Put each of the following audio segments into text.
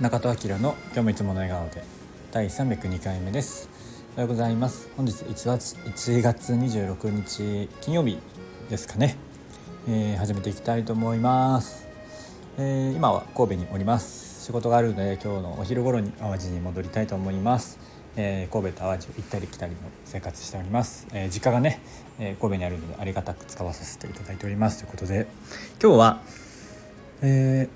中戸明の今日もいつもの笑顔で。第302回目です。おはようございます。本日1月 ,1 月26日金曜日ですかね、えー、始めていきたいと思います、えー、今は神戸におります。仕事があるので今日のお昼頃に淡路に戻りたいと思います。えー、神戸と淡路を行ったり来たりの生活しております、えー、実家がね、えー、神戸にあるのでありがたく使わさせていただいております。ということで今日は、え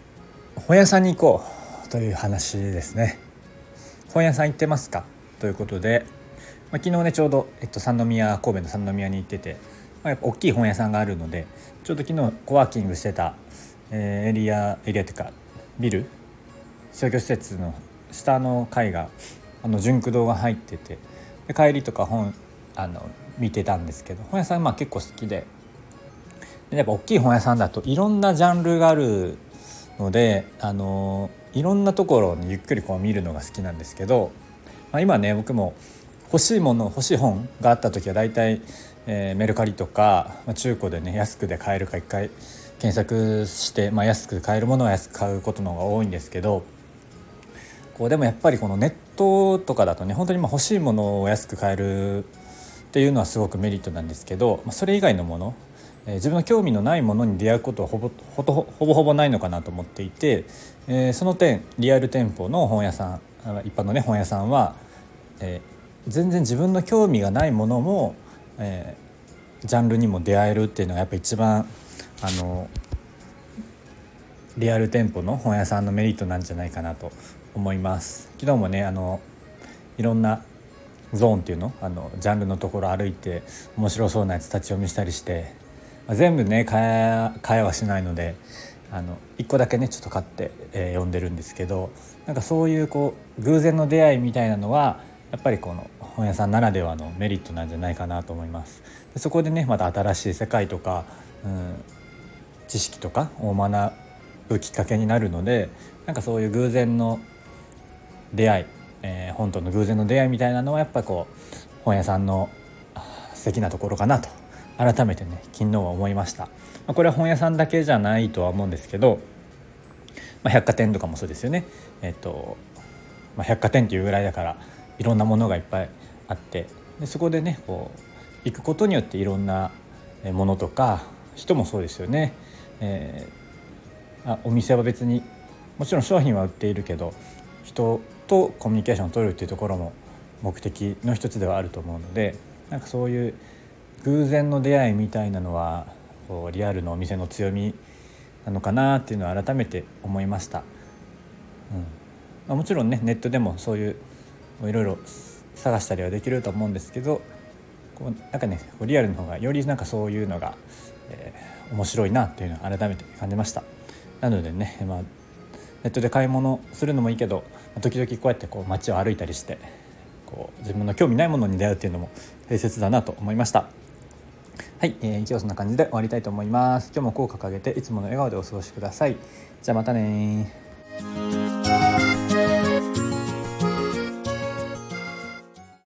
ー、本屋さんに行こう。という話ですね。本屋さん行ってますか？ということで、まあ、昨日ねちょうど、えっと、三宮神戸の三宮に行ってて、まあ、やっぱ大きい本屋さんがあるのでちょうど昨日コワーキングしてた、えー、エリアエリアっていうかビル？商業施設の下の階があの純駆堂が入っててで帰りとか本あの見てたんですけど本屋さんまあ結構好きででやっぱ大きい本屋さんだといろんなジャンルがあるのであのいろんなところにゆっくりこう見るのが好きなんですけど、まあ、今ね僕も欲しいもの欲しい本があった時は大体、えー、メルカリとか、まあ、中古でね安くで買えるか一回検索して、まあ、安く買えるものは安く買うことの方が多いんですけどこうでもやっぱりこのネットとかだとね本当にま欲しいものを安く買えるっていうのはすごくメリットなんですけど、まあ、それ以外のものえ、自分の興味のないものに出会うことはほぼほぼほぼほぼないのかなと思っていて、え、その点リアル店舗の本屋さん一般のね本屋さんは、え、全然自分の興味がないものも、え、ジャンルにも出会えるっていうのがやっぱ一番あのリアル店舗の本屋さんのメリットなんじゃないかなと思います。昨日もねあのいろんなゾーンっていうのあのジャンルのところ歩いて面白そうなやつ立ち読みしたりしてまあ、全部ね買え買えはしないのであの1個だけねちょっと買って、えー、読んでるんですけどなんかそういうこう偶然の出会いみたいなのはやっぱりこの本屋さんならではのメリットなんじゃないかなと思います。でそこでねまた新しい世界とか、うん、知識とかを学ぶきっかけになるのでなんかそういう偶然の出会い、えー、本との偶然の出会いみたいなのはやっぱこう本屋さんの素敵なところかなと改めてね昨日は思いました、まあ、これは本屋さんだけじゃないとは思うんですけど、まあ、百貨店とかもそうですよね。えっと、まあ、百貨店っていうぐらいだからいろんなものがいっぱいあってでそこでねこう行くことによっていろんなものとか人もそうですよね、えー、あお店は別にもちろん商品は売っているけど人とコミュニケーションを取るっていうところも目的の一つではあると思うのでなんかそういう偶然の出会いみたいなのはこうリアルのお店の強みなのかなっていうのは改めて思いました、うん。まあ、もちろんねネットでもそういういろいろ探したりはできると思うんですけどこうなんかねリアルの方がよりなんかそういうのが、えー、面白いなっていうのを改めて感じました。なのでね、まあ、ネットで買い物するのもいいけど時々こうやってこう街を歩いたりしてこう自分の興味ないものに出会うっていうのも大切だなと思いました。はい、えー、今日はそんな感じで終わりたいと思います。今日も口角上げていつもの笑顔でお過ごしください。じゃあまたね